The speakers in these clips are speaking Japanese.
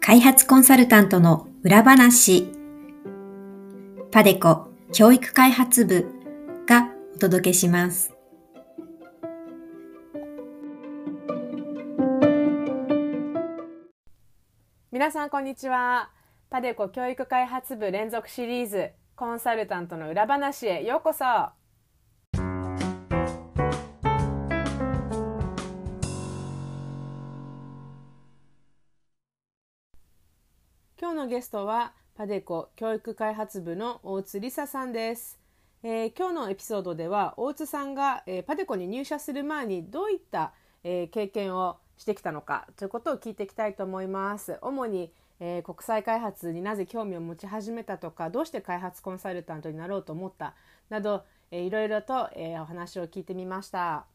開発コンサルタントの裏話パデコ教育開発部がお届けします。皆さんこんにちは。パデコ教育開発部連続シリーズコンサルタントの裏話へようこそ。のゲストはパデコ教育開発部の大津梨沙さんです。えー、今日のエピソードでは大津さんが、えー、パデコに入社する前にどういった、えー、経験をしてきたのかということを聞いていきたいと思います。主に、え、国際開発になぜ興味を持ち始めたとかどうして開発コンサルタントになろうと思ったなど、えー、いろいろと、え、お話を聞いてみました。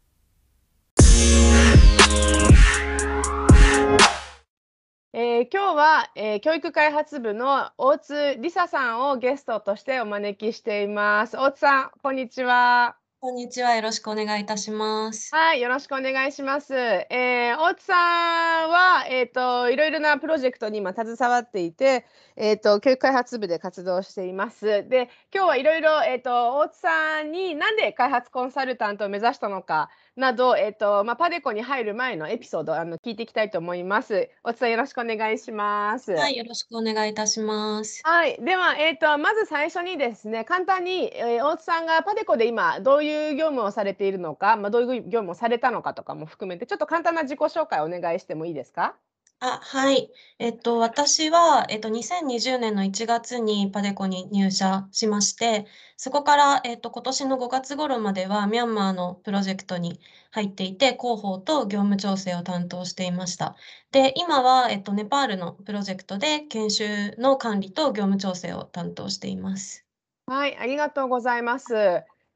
えー、今日は、えー、教育開発部の大津梨沙さんをゲストとしてお招きしています。大津さん、こんにちは。こんにちは。よろしくお願いいたします。はい、よろしくお願いします。えー、大津さんは、えっ、ー、と、いろいろなプロジェクトに今携わっていて、えっ、ー、と、教育開発部で活動しています。で、今日はいろいろ、えっ、と、大津さんになんで開発コンサルタントを目指したのか、など、えっ、と、まあ、パデコに入る前のエピソード、あの、聞いていきたいと思います。お伝えよろしくお願いします。はい、よろしくお願いいたします。はい、では、えっ、と、まず最初にですね、簡単に、えー、大津さんがパデコで今、どういう業務をされているのか、まあ、どういう業務をされたのかとかも含めて、ちょっと簡単な自己紹介をお願いしてもいいですか？あ、はい。えっと、私は、えっと、2020年の1月にパデコに入社しまして、そこから、えっと、今年の5月頃まではミャンマーのプロジェクトに入っていて、広報と業務調整を担当していました。で、今は、えっと、ネパールのプロジェクトで研修の管理と業務調整を担当しています。はい、ありがとうございます。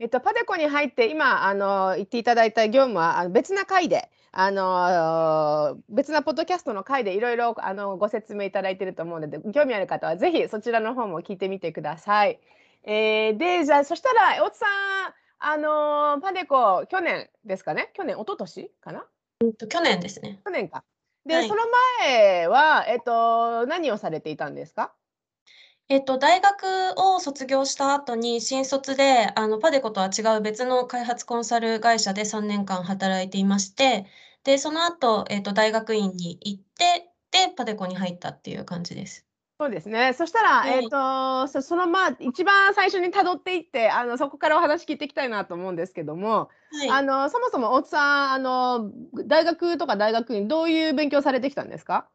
えっと、パデコに入って今あの言っていただいた業務はあの別な回であの別なポッドキャストの回でいろいろあのご説明いただいていると思うので興味ある方はぜひそちらの方も聞いてみてください。えー、でじゃあそしたら大津さんあのパデコ去年ですかね？去年一昨年かな、うん、と去年ですね。去年か。で、はい、その前は、えっと、何をされていたんですか？えっと、大学を卒業した後に新卒で、あの、パデコとは違う別の開発コンサル会社で3年間働いていまして、で、その後、えっと、大学院に行って、で、パデコに入ったっていう感じです。そうですね。そしたら、はい、えっ、と、そそのまあ一番最初に辿っていって、あのそこからお話聞いていきたいなと思うんですけども、はい、あのそもそも大津さん、あの大学とか大学院どういう勉強されてきたんですか？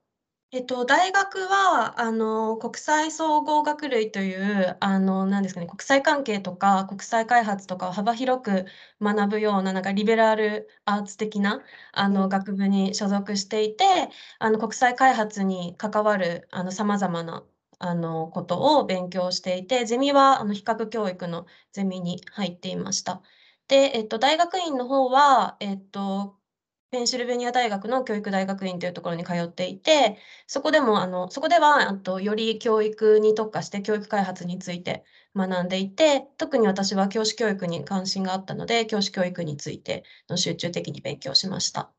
えっと、大学は、あの、国際総合学類という、あの、なんですかね、国際関係とか国際開発とかを幅広く学ぶような、なんかリベラルアーツ的な、あの、学部に所属していて、あの、国際開発に関わる、あの、様々な、あの、ことを勉強していて、ゼミは、あの、比較教育のゼミに入っていました。で、えっと、大学院の方は、えっとペンシルベニア大学の教育大学院というところに通っていて、そこでも、あの、そこでは、あと、より教育に特化して教育開発について学んでいて、特に私は教師教育に関心があったので、教師教育についての集中的に勉強しました。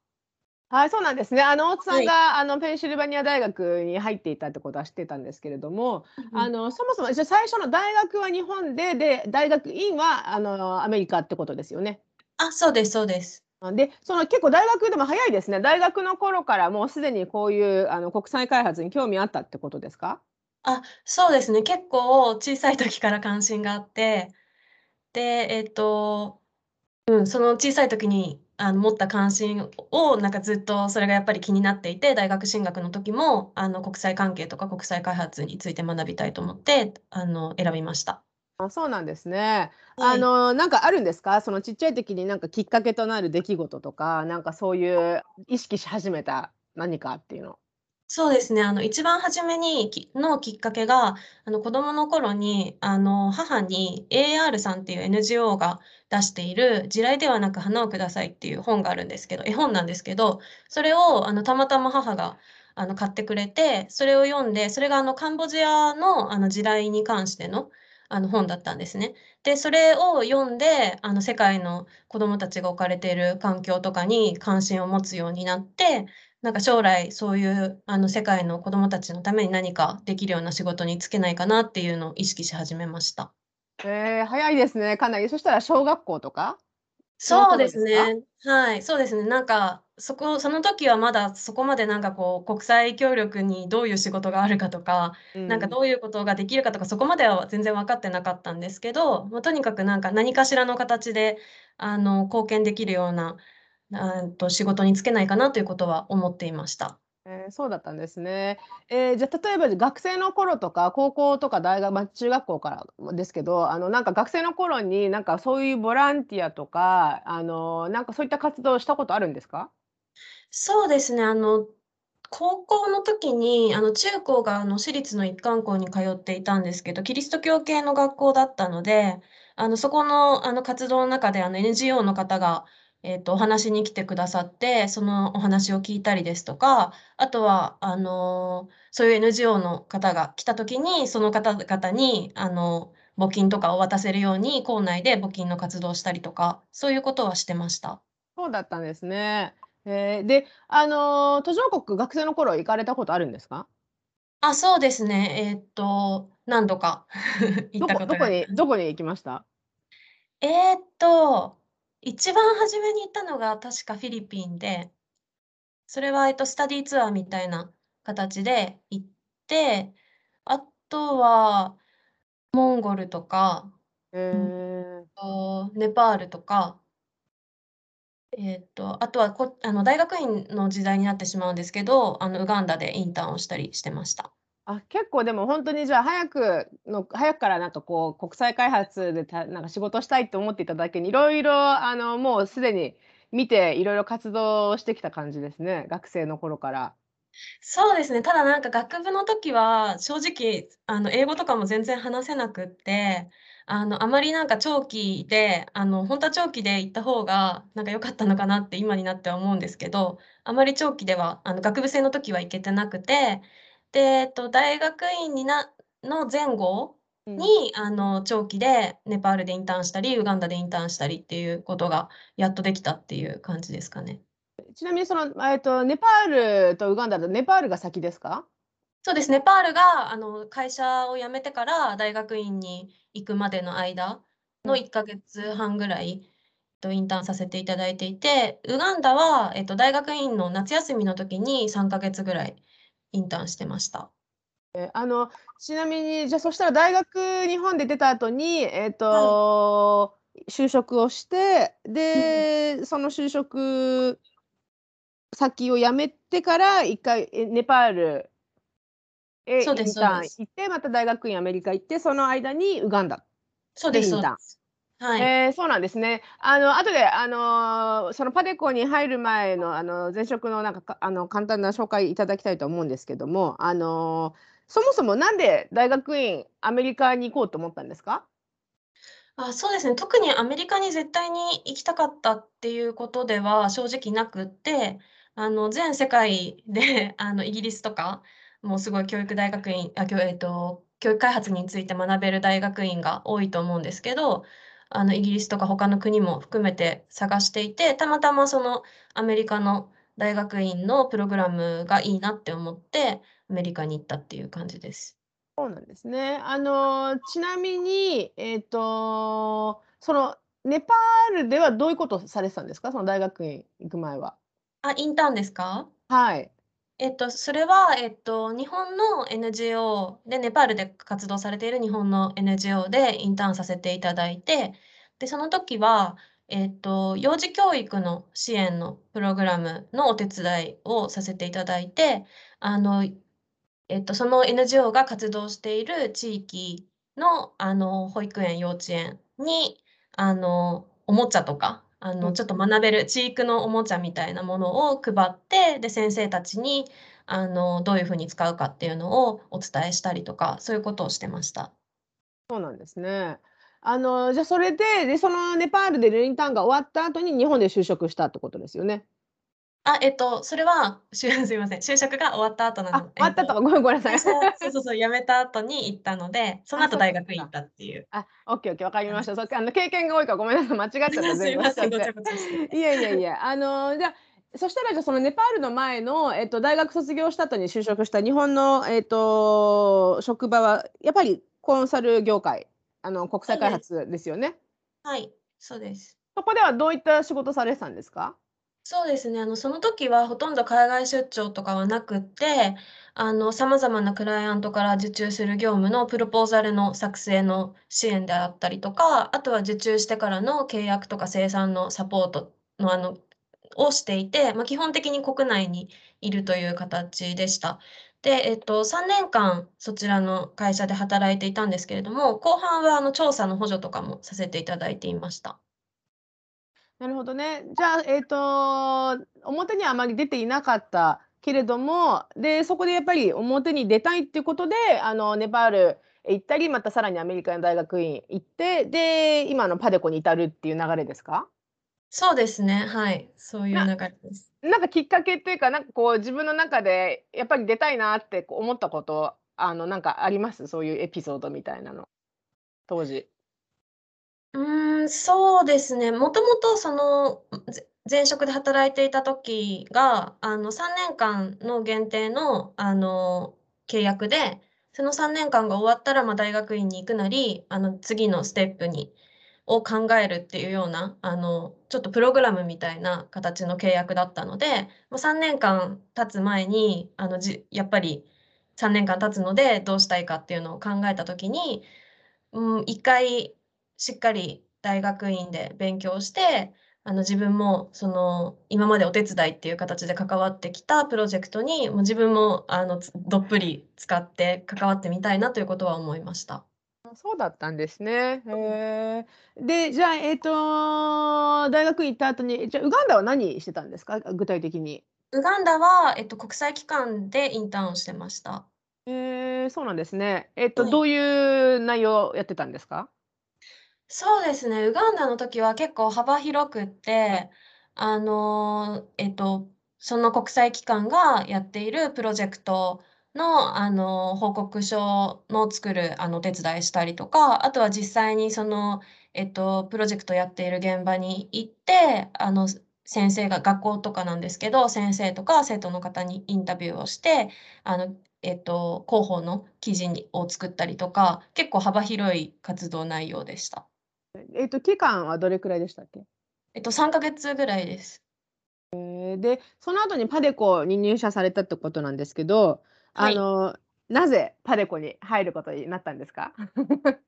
はい、そうなんですね。あの大津さんが、はい、あのペンシルバニア大学に入っていたってことは知ってたんですけれども、うん、あのそもそも最初の大学は日本で、で大学院はあのアメリカってことですよね。あ、そうですそうです。で、その結構大学でも早いですね。大学の頃からもうすでにこういうあの国際開発に興味あったってことですか？あ、そうですね。結構小さい時から関心があって、で、えっと、うん、その小さい時にあの持った関心をなんかずっとそれがやっぱり気になっていて、大学進学の時もあの国際関係とか国際開発について学びたいと思って、あの選びました。あ、そうなんですね。はい。あの、なんかあるんですか？そのちっちゃい時になんかきっかけとなる出来事とか、なんかそういう意識し始めた何かっていうの？そうですね。あの、一番初めにきのきっかけが、あの、子供の頃に、あの、母に AR さんっていう NGO が出している「地雷ではなく花をください」っていう本があるんですけど絵本なんですけど、それをあの、たまたま母があの、買ってくれて、それを読んで、それがあの、カンボジアのあの、地雷に関してのあの、本だったんですね。で、それを読んで、あの、世界の子どもたちが置かれている環境とかに関心を持つようになって、なんか将来そういう、あの、世界の子どもたちのために何かできるような仕事に就けないかなっていうのを意識し始めました。えー、早いですね、かなり。そしたら小学校とか？のそうですね。はい、そうですね。なんか、そこその時はまだそこまでなんかこう、国際協力にどういう仕事があるかとか、なんかうん。どういうことができるかとか、そこまでは全然分かってなかったんですけど、ま、とにかくなんか何かしらの形で、あの、貢献できるような、うんと、仕事に就けないかなということは思っていました。ええ、そうだったんですね。ええ、じゃ、例えば、学生の頃とか、高校とか大学ま、中学校からですけど、あの、なんか学生の頃に、なんかそういうボランティアとか、あの、なんかそういった活動をしたことあるんですか？そうですね、あの、高校の時に、あの、中高が、あの、私立の一貫校に通っていたんですけど、キリスト教系の学校だったので、あの、そこの、あの、活動の中で、あの、NGO の方が、えっと、お話しに来てくださって、そのお話を聞いたりですとか、あとは、あの、そういう NGO の方が来た時に、その方々に、あの、募金とかを渡せるように、校内で募金の活動をしたりとか、そういうことはしてました。そうだったんですね。へえ、で、あの、途上国、学生の頃行かれたことあるんですか？あ、そうですね。えっと、何度か 行っどたことがありこどこに。どこに行きました？えっと、一番初めに行ったのが確かフィリピンで、それは、えっと、スタディーツアーみたいな形で行って、あとはモンゴルとか、え。と、ネパールとかえっと、あとは、こあの、大学院の時代になってしまうんですけど、あの、ウガンダでインターンをしたりしてました。あ、結構でもほんとにじゃあ早くの早くからなんかこう国際開発でたなんか仕事したいと思っていただけに、色々あのもうすでに見て、色々活動してきた感じですね、学生の頃から。そうですね、ただなんか学部の時は、正直あの英語とかも全然話せなくって、あの、あまりなんか長期で、あの、ほんとは長期で行った方がなんか良かったのかなって今になっては思うんですけど、あまり長期では、あの、学部生の時は行けてなくて、で、えっと、大学院になの前後うん。に、あの、長期でネパールでインターンしたり、ウガンダでインターンしたりっていうことがやっとできたっていう感じですかね。ちなみにその、えっと、ネパールとウガンダだネパールが先ですか？そうです、ネパールが、あの、会社を辞めてから大学院に行くまでの間のうん。1か月半ぐらい、と、インターンさせていただいていて、ウガンダは、えっと、大学院の夏休みの時に3か月ぐらいインターンしてました。え、あの、ちなみに、じゃ、そしたら大学日本で出た後に、えっはい。と、就職をして、うん。で、その就職先を辞めてから1回、え、ネパールへそうでインタ。ーン行って、また大学院アメリカ行って、その間にウガンダそうですでインターン。そうです。はい。ええ、そうなんですね。あの、後で、あの、そのパデコに入る前の、あの、前職のなんか、かあの、簡単な紹介いただきたいと思うんですけども、あの、そもそもなんで大学院、アメリカに行こうと思ったんですか？あ、そうですね。特にアメリカに絶対に行きたかったっていうことでは正直なくって、あの、全世界で、あの、イギリスとか、もうすごい教育大学院あ、きょえっと、教育開発について学べる大学院が多いと思うんですけど、あの、イギリスとか他の国も含めて探していて、たまたまそのアメリカの大学院のプログラムがいいなって思って、アメリカに行ったっていう感じです。そうなんですね。あの、ちなみに、えっと、その、ネパールではどういうことされてたんですか？その大学院行く前は。あ、インターンですか？はい。えっと、それは、えっと、日本の NGO で、ネパールで活動されている日本の NGO でインターンさせていただいて、で、その時は、えっと、幼児教育の支援のプログラムのお手伝いをさせていただいて、あの、えっと、その NGO が活動している地域の、あの、保育園、幼稚園に、あの、おもちゃとか、あの、うん。ちょっと学べる知育のおもちゃみたいなものを配って、で、先生たちに、あの、どういう風に使うかっていうのをお伝えしたりとか、そういうことをしてました。そうなんですね。あの、じゃ、それで、で、そのネパールでルインターンが終わった後に日本で就職したってことですよね？あ、えっと、それは、しゅ すいません、就職が終わった後なあ、の終わったと、えっと、ごめんごめんなさい。そうそうそう、辞めた後に行ったので、その後大学行ったっていうあ、オッケーオッケー、わかりました。そっか、あの。経験が多いからごめんなさい、間違っちゃった、すい前後ません、ごちゃ。ごちゃしていて。やいやいや、あの、じゃ、そしたら、じゃ、そのネパールの前の、えっと、大学卒業した後に就職した日本の、えっと、職場はやっぱりコンサル業界、あの、国際開。発ですよね？はい、そうです。そこではどういった仕事されてたんですか？そうですね、あの、その時はほとんど海外出張とかはなくって、あの、様々なクライアントから受注する業務のプロポーザルの作成の支援であったりとか、あとは受注してからの契約とか生産のサポートの、あのをしていて、ま、基本的に国内にいるという形でした。で、えっと、3年間そちらの会社で働いていたんですけれども、後半は、あの、調査の補助とかもさせていただいていました。なるほどね。じゃあ、えっと、表にはあまり出ていなかったけれども、で、そこでやっぱり表に出たいっていうことで、あの、ネパールへ行ったり、またさらにアメリカの大学院行って、で、今のパデコに至るっていう流れですか？そうですね、はい、そういうな流れです。なんかきっかけっていうか、なんかこう自分の中でやっぱり出たいなって思ったこと、あの、なんかあります？そういうエピソードみたいなの、当時。うーん、そうですね。もともとその、前職で働いていた時が、あの、3年間の限定の、あの、契約で、その3年間が終わったら、ま、大学院に行くなり、あの、次のステップにを考えるっていうような、あの、ちょっとプログラムみたいな形の契約だったので、もう3年間経つ前に、あの、じやっぱり3年間経つので、どうしたいかっていうのを考えた時に、うん、1回しっかり大学院で勉強して、あの、自分もその、今までお手伝いっていう形で関わってきたプロジェクトに、もう自分も、あの、つどっぷり使って関わってみたいなということは思いました。あ、そうだったんですね。え。で、じゃあ、えっと、大学院行った後に、じゃ、ウガンダは何してたんですか？あ、具体的に。ウガンダは、えっと、国際機関でインターンをしてました。へえ、そうなんですね。えっと、はい。どういう内容をやってたんですか？そうですね、ウガンダの時は結構幅広くって、あの、えっと、その国際機関がやっているプロジェクトの、あの、報告書の作る、あの、お手伝いしたりとか、あとは実際にその、えっと、プロジェクトやっている現場に行って、あの、先生が学校とかなんですけど、先生とか生徒の方にインタビューをして、あの、えっと、広報の記事にを作ったりとか、結構幅広い活動内容でした。え、えっと、期間はどれくらいでしたっけ？えっと、3か月ぐらいです。ええ、で、その後にパデコに入社されたってことなんですけど、はい。あの、なぜパデコに入ることになったんですか？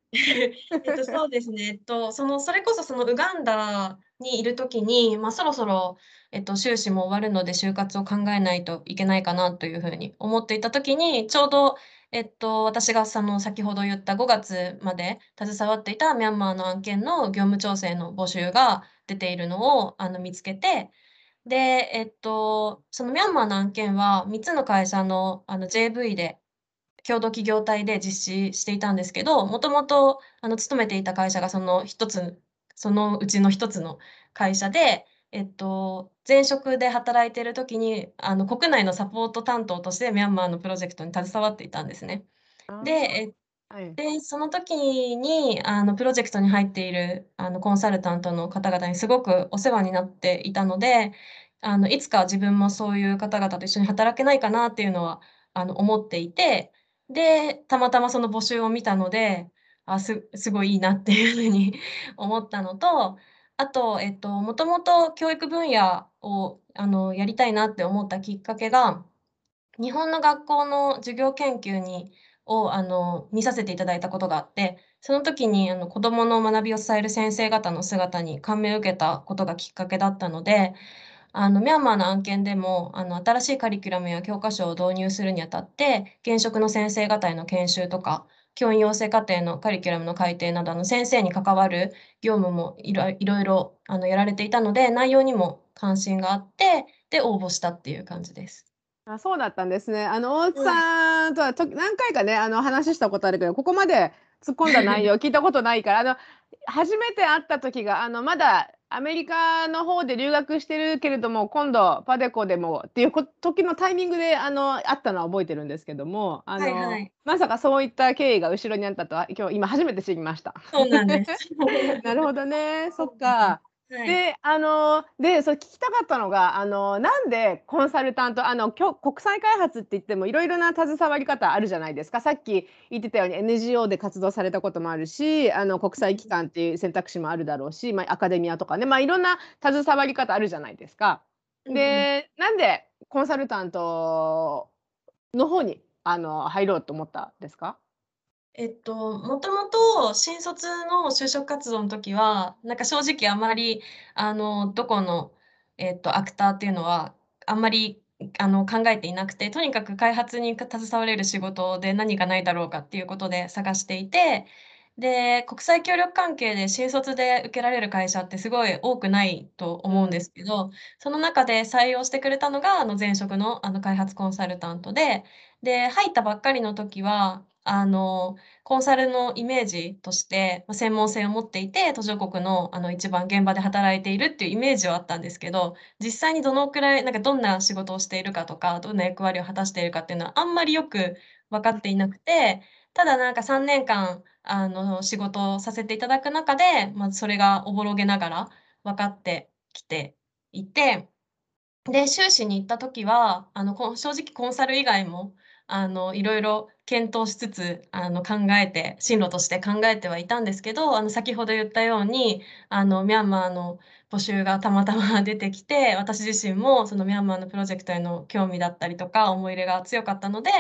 えっと、そうですね。えっと、その、それこそ、その、ウガンダにいる時に、ま、そろそろ、えっと、修士も終わるので、就活を考えないといけないかなという風に思っていた時に、ちょうど、えっと、私が、その、先ほど言った5月まで携わっていたミャンマーの案件の業務調整の募集が出ているのを、あの、見つけて、で、えっと、そのミャンマーの案件は3つの会社の、あの、JV で共同企業体で実施していたんですけど、もともと、あの、勤めていた会社がその1つそのうちの1つの会社で、えっと、前職で働いてる時に、あの、国内のサポート担当としてミャンマーのプロジェクトに携わっていたんですね。で、あえあ、はい。で、その時に、あの、プロジェクトに入っている、あの、コンサルタントの方々にすごくお世話になっていたので、あの、いつか自分もそういう方々と一緒に働けないかなっていうのは、あの、思っていて、で、たまたまその募集を見たので、あ、すすごいいいなっていう風に 思ったのと、あと、えっと、もともと教育分野を、あの、やりたいなって思ったきっかけが、日本の学校の授業研究にを、あの、見させていただいたことがあって、その時に、あの、子供の学びを伝える先生方の姿に感銘を受けたことがきっかけだったので、あの、ミャンマーの案件でも、あの、新しいカリキュラムや教科書を導入するにあたって、現職の先生方への研修とか、教員養成課程のカリキュラムの改定など、あの、先生に関わる業務もいろいろいろ、あの、やられていたので、内容にも関心があって、で、応募したっていう感じです。あ、そうだったんですね。あの、大津はい。さんとは、と何回かね、あの、話したことあるけど、ここまで突っ込んだ内容 聞いたことないから、あの、初めて会った時が、あの、まだアメリカの方で留学してるけれども、今度パデコでもっていうこ時のタイミングであの、あったのは覚えてるんですけども、あの、はいはい。まさかそういった経緯が後ろにあったとは、今日今初めて知りました。そうなんです。なるほどね、そ。っか。はい。で、あの、で、それ聞きたかったのが、あの、なんでコンサルタント、あの、国際開発って言ってもいろいろな携わり方あるじゃないですか。さっき言ってたように NGO で活動されたこともあるし、あの、国際機関っていう選択肢もあるだろうし、まあ、アカデミアとかね、まあ、いろんな携わり方あるじゃないですか。うんうん。で、なんでコンサルタントの方に、あの、入ろうと思ったんですか？えっと、もともと新卒の就職活動の時は、なんか正直あまり、あの、どこの、えっと、アクターっていうのは、あんまり、あの、考えていなくて、とにかく開発に携われる仕事で何がないだろうかっていうことで探していて、で、国際協力関係で新卒で受けられる会社ってすごい多くないと思うんで。すけど、その中で採用してくれたのが、あの、前職の、あの、開発コンサルタントで、で、入ったばっかりの時は、あのコンサルのイメージとして、専門性を持っていて、途上国の、あの、一番現場で働いているっていうイメージはあったんですけど、実際にどのくらい、なんかどんな仕事をしているかとか、どんな役割を果たしているかっていうのはあんまりよく分かっていなくて、ただなんか3年間、あの、仕事をさせていただく中で、ま、それがおぼろげながら分かってきていてで、修士に行った時は、あの、正直コンサル以外も、あの、いろいろ検討しつつ、あの、考えて進路として考えてはいたんですけど、あの、先ほど言ったように、あの、ミャンマーの募集がたまたま出てきて、私自身もそのミャンマーのプロジェクトへの興味だったりとか、思い入れが強かったので、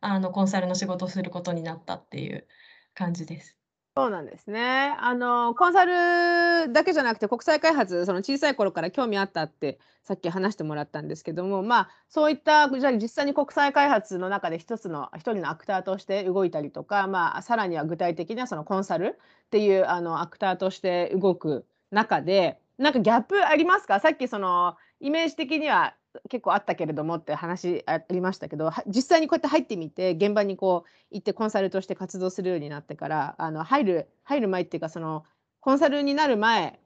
あの、コンサルの仕事をすることになったっていう感じです。そうなんですね。あの、コンサルだけじゃなくて、国際開発、その小さい頃から興味あったってさっき話してもらったんですけども、まあ、そういったじゃあ実際に国際開発の中で一つの一人のアクターとして動いたりとか、まあ、さらには具体的なそのコンサルっていうあのアクターとして動く中で、なんかギャップありますか？さっきそのイメージ的には結構あったけれどもって話ありましたけど、実際にこうやって入ってみて、現場にこう行ってコンサルとして活動するようになってから、あの、入る入る前っていうか、その、コンサルになる前、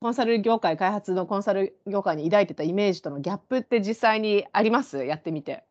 コンサル業界開発のコンサル業界に抱いてたイメージとのギャップって実際にあります？やってみて。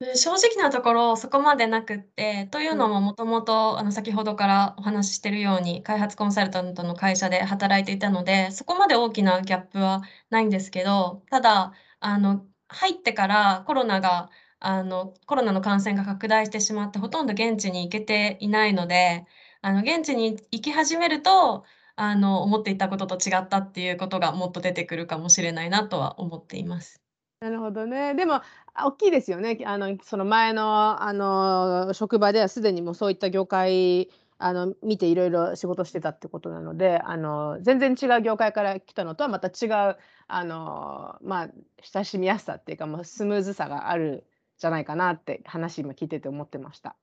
うん、正直なところ、そこまでなくって、といううん。のも、もともと、あの、先ほどからお話ししてるように、開発コンサルタントの会社で働いていたので、そこまで大きなギャップはないんですけど、ただ、あの、入ってからコロナが、あの、コロナの感染が拡大してしまって、ほとんど現地に行けていないので、あの、現地に行き始めると、あの、思っていたことと違ったっていうことがもっと出てくるかもしれないなとは思っています。なるほどね。でも、あ、大きいですよね。あの、その前の、あの、職場ではすでにもうそういった業界、あの、見ていろいろ仕事してたってことなので、あの、全然違う業界から来たのとはまた違う、あの、まあ、親しみやすさっていうか、まあ、スムーズさがあるじゃないかなって話今聞いてて思ってました。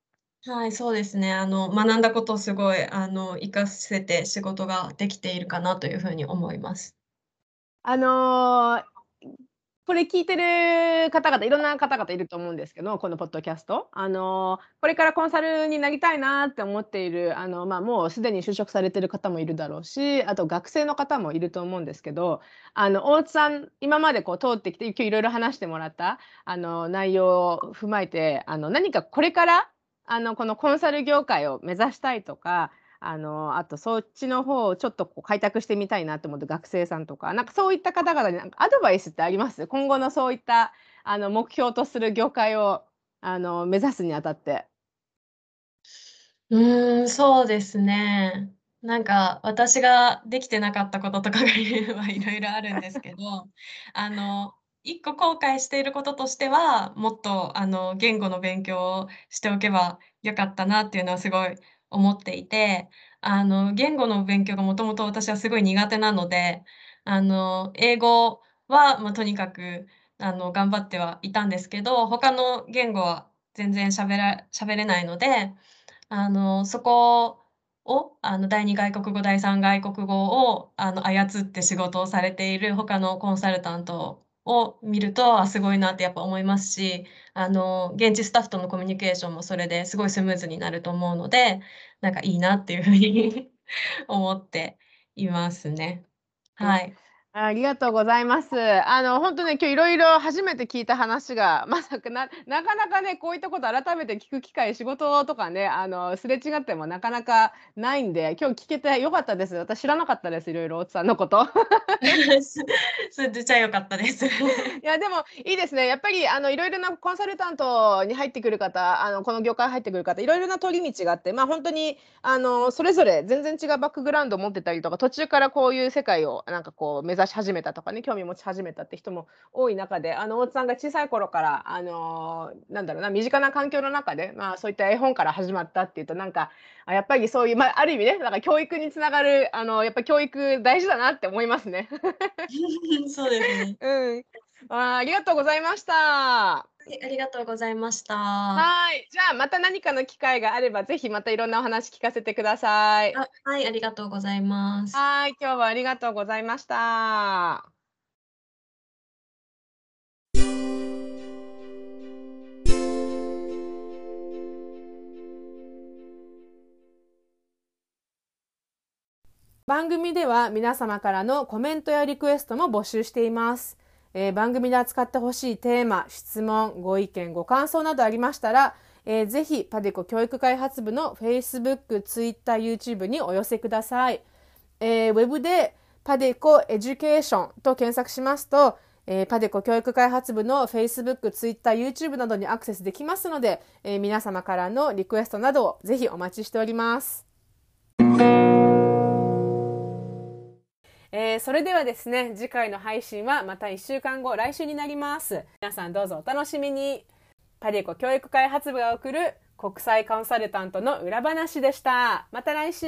はい、そうですね。あの、学んだことをすごい、あの、活かせて仕事ができているかなというふうに思います。あのこれ聞いてる方々、いろんな方々いると思うんですけど、このポッドキャスト。あの、これからコンサルになりたいなって思っている、あの、まあ、もうすでに就職されてる方もいるだろうし、あと学生の方もいると思うんですけど、あの、大津さん、今までこう通ってきて、今日いろいろ話してもらった、あの、内容を踏まえて、あの、何かこれから、あの、このコンサル業界を目指したいとか、あの、あとそっちの方をちょっとこう開拓してみたいなと思って学生さんとか、なんかそういった方々になんかアドバイスってあります？今後のそういったあの目標とする業界をあの目指すにあたって。うーん、そうですね。なんか、私ができてなかったこととかがいろいろあるんですけど、あの、1個後悔していることとしては、もっと、あの、言語の勉強をしておけば良かったなっていうのはすごい思っていて、あの、言語の勉強がもともと私はすごい苦手なので、あの、英語は、ま、とにかく、あの、頑張ってはいたんですけど、他の言語は全然喋ら喋れないのであの、そこを、あの、第2外国語、第3外国語を、あの、操って仕事をされている他のコンサルタントを見ると、あ、すごいなってやっぱ思いますし、あの、現地スタッフとのコミュニケーションもそれですごいスムーズになると思うので、なんかいいなっていう風に 思っていますね。はい。ありがとうございます。あの、本当ね、今日いろいろ初めて聞いた話が、まさかななかなかね、こういったこと改めて聞く機会、仕事とかね、あの、すれ違ってもなかなかないんで、今日聞けてよかったです。私知らなかったです、いろいろ大津さんのこと。それでじゃあよかったです。いや、でもいいですね。やっぱりあの、いろいろなコンサルタントに入ってくる方、あの、この業界入ってくる方、いろいろな通り道があって、ま、あ本当にあの、それぞれ全然違うバックグラウンドを持ってたりとか、途中からこういう世界をなんかこう目指し始めたとかね、興味持ち始めたって人も多い中で、あの大津さんが小さい頃から、あのなんだろうな、身近な環境の中で、まあ、そういった絵本から始まったっていうと、なんか、あやっぱりそういう、まあ、ある意味ね、なんか教育につながる、あのやっぱ教育大事だなって思いますね。そうですね。うん。あありがとうございました。ありがとうございました。はい。じゃあ、また何かの機会があれば、ぜひまたいろんなお話聞かせてください。あ、はい、ありがとうございます。はい、今日はありがとうございました。番組では皆様からのコメントやリクエストも募集しています。えー、番組で扱ってほしいテーマ、質問、ご意見、ご感想などありましたら、えー、ぜひパデコ教育開発部の Facebook、Twitter、YouTube にお寄せください。えー、ウェブでパデコエデュケーションと検索しますと、えー、パデコ教育開発部の Facebook、Twitter、YouTube などにアクセスできますので、えー、皆様からのリクエストなどをぜひお待ちしております。えー、それではですね、次回の配信はまた1週間後、来週になります。皆さんどうぞお楽しみに。パデコ教育開発部が送る国際コンサルタントの裏話でした。また来週